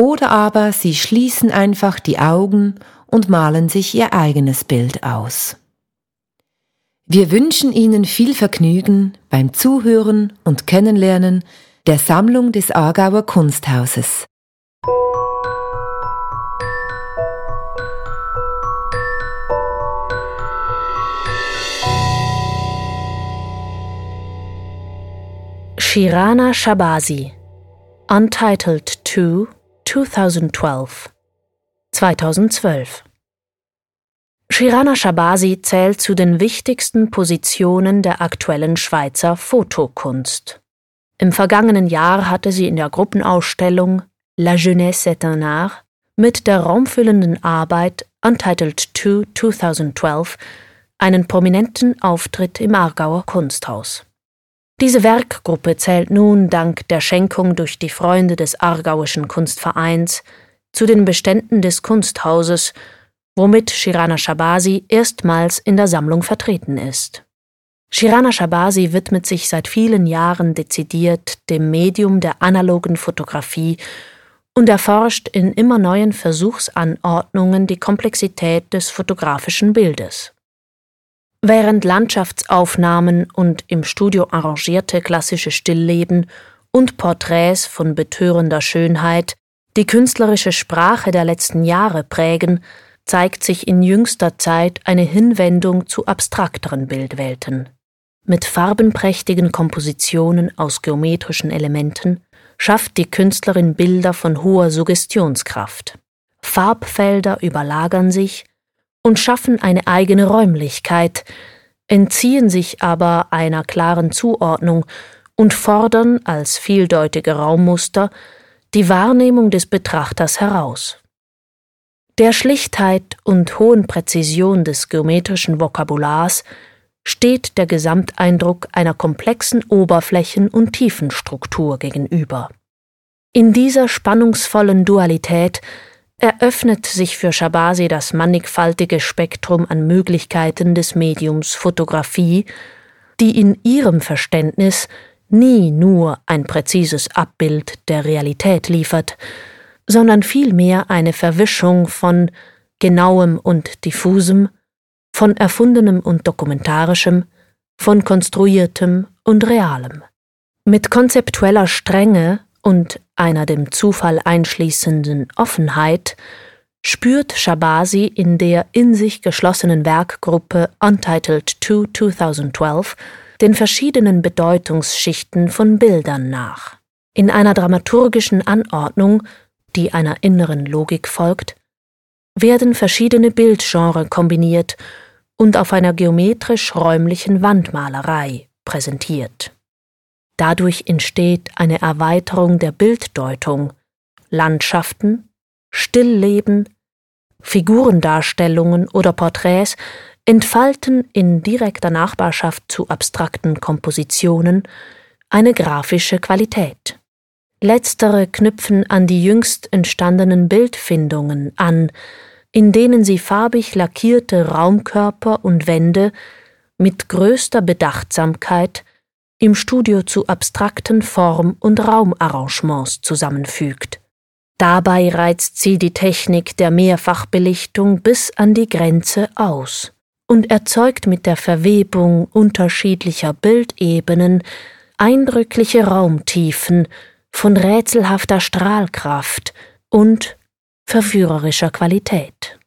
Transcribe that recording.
Oder aber sie schließen einfach die Augen und malen sich ihr eigenes Bild aus. Wir wünschen Ihnen viel Vergnügen beim Zuhören und Kennenlernen der Sammlung des Aargauer Kunsthauses. Shirana Shabazi Untitled 2 2012 2012 Shirana Shabazi zählt zu den wichtigsten Positionen der aktuellen Schweizer Fotokunst. Im vergangenen Jahr hatte sie in der Gruppenausstellung La Jeunesse est un Art mit der raumfüllenden Arbeit Untitled 2 2012 einen prominenten Auftritt im Aargauer Kunsthaus. Diese Werkgruppe zählt nun dank der Schenkung durch die Freunde des Aargauischen Kunstvereins zu den Beständen des Kunsthauses, womit Shirana Shabasi erstmals in der Sammlung vertreten ist. Shirana Shabasi widmet sich seit vielen Jahren dezidiert dem Medium der analogen Fotografie und erforscht in immer neuen Versuchsanordnungen die Komplexität des fotografischen Bildes. Während Landschaftsaufnahmen und im Studio arrangierte klassische Stillleben und Porträts von betörender Schönheit die künstlerische Sprache der letzten Jahre prägen, zeigt sich in jüngster Zeit eine Hinwendung zu abstrakteren Bildwelten. Mit farbenprächtigen Kompositionen aus geometrischen Elementen schafft die Künstlerin Bilder von hoher Suggestionskraft. Farbfelder überlagern sich, und schaffen eine eigene Räumlichkeit, entziehen sich aber einer klaren Zuordnung und fordern als vieldeutige Raummuster die Wahrnehmung des Betrachters heraus. Der Schlichtheit und hohen Präzision des geometrischen Vokabulars steht der Gesamteindruck einer komplexen Oberflächen- und Tiefenstruktur gegenüber. In dieser spannungsvollen Dualität eröffnet sich für Shabasi das mannigfaltige Spektrum an Möglichkeiten des Mediums Fotografie, die in ihrem Verständnis nie nur ein präzises Abbild der Realität liefert, sondern vielmehr eine Verwischung von genauem und diffusem, von erfundenem und dokumentarischem, von konstruiertem und realem. Mit konzeptueller Strenge und einer dem Zufall einschließenden Offenheit spürt Shabasi in der in sich geschlossenen Werkgruppe Untitled 2 2012 den verschiedenen Bedeutungsschichten von Bildern nach. In einer dramaturgischen Anordnung, die einer inneren Logik folgt, werden verschiedene Bildgenre kombiniert und auf einer geometrisch-räumlichen Wandmalerei präsentiert. Dadurch entsteht eine Erweiterung der Bilddeutung, Landschaften, Stillleben, Figurendarstellungen oder Porträts entfalten in direkter Nachbarschaft zu abstrakten Kompositionen eine grafische Qualität. Letztere knüpfen an die jüngst entstandenen Bildfindungen an, in denen sie farbig lackierte Raumkörper und Wände mit größter Bedachtsamkeit im Studio zu abstrakten Form- und Raumarrangements zusammenfügt. Dabei reizt sie die Technik der Mehrfachbelichtung bis an die Grenze aus und erzeugt mit der Verwebung unterschiedlicher Bildebenen eindrückliche Raumtiefen von rätselhafter Strahlkraft und verführerischer Qualität.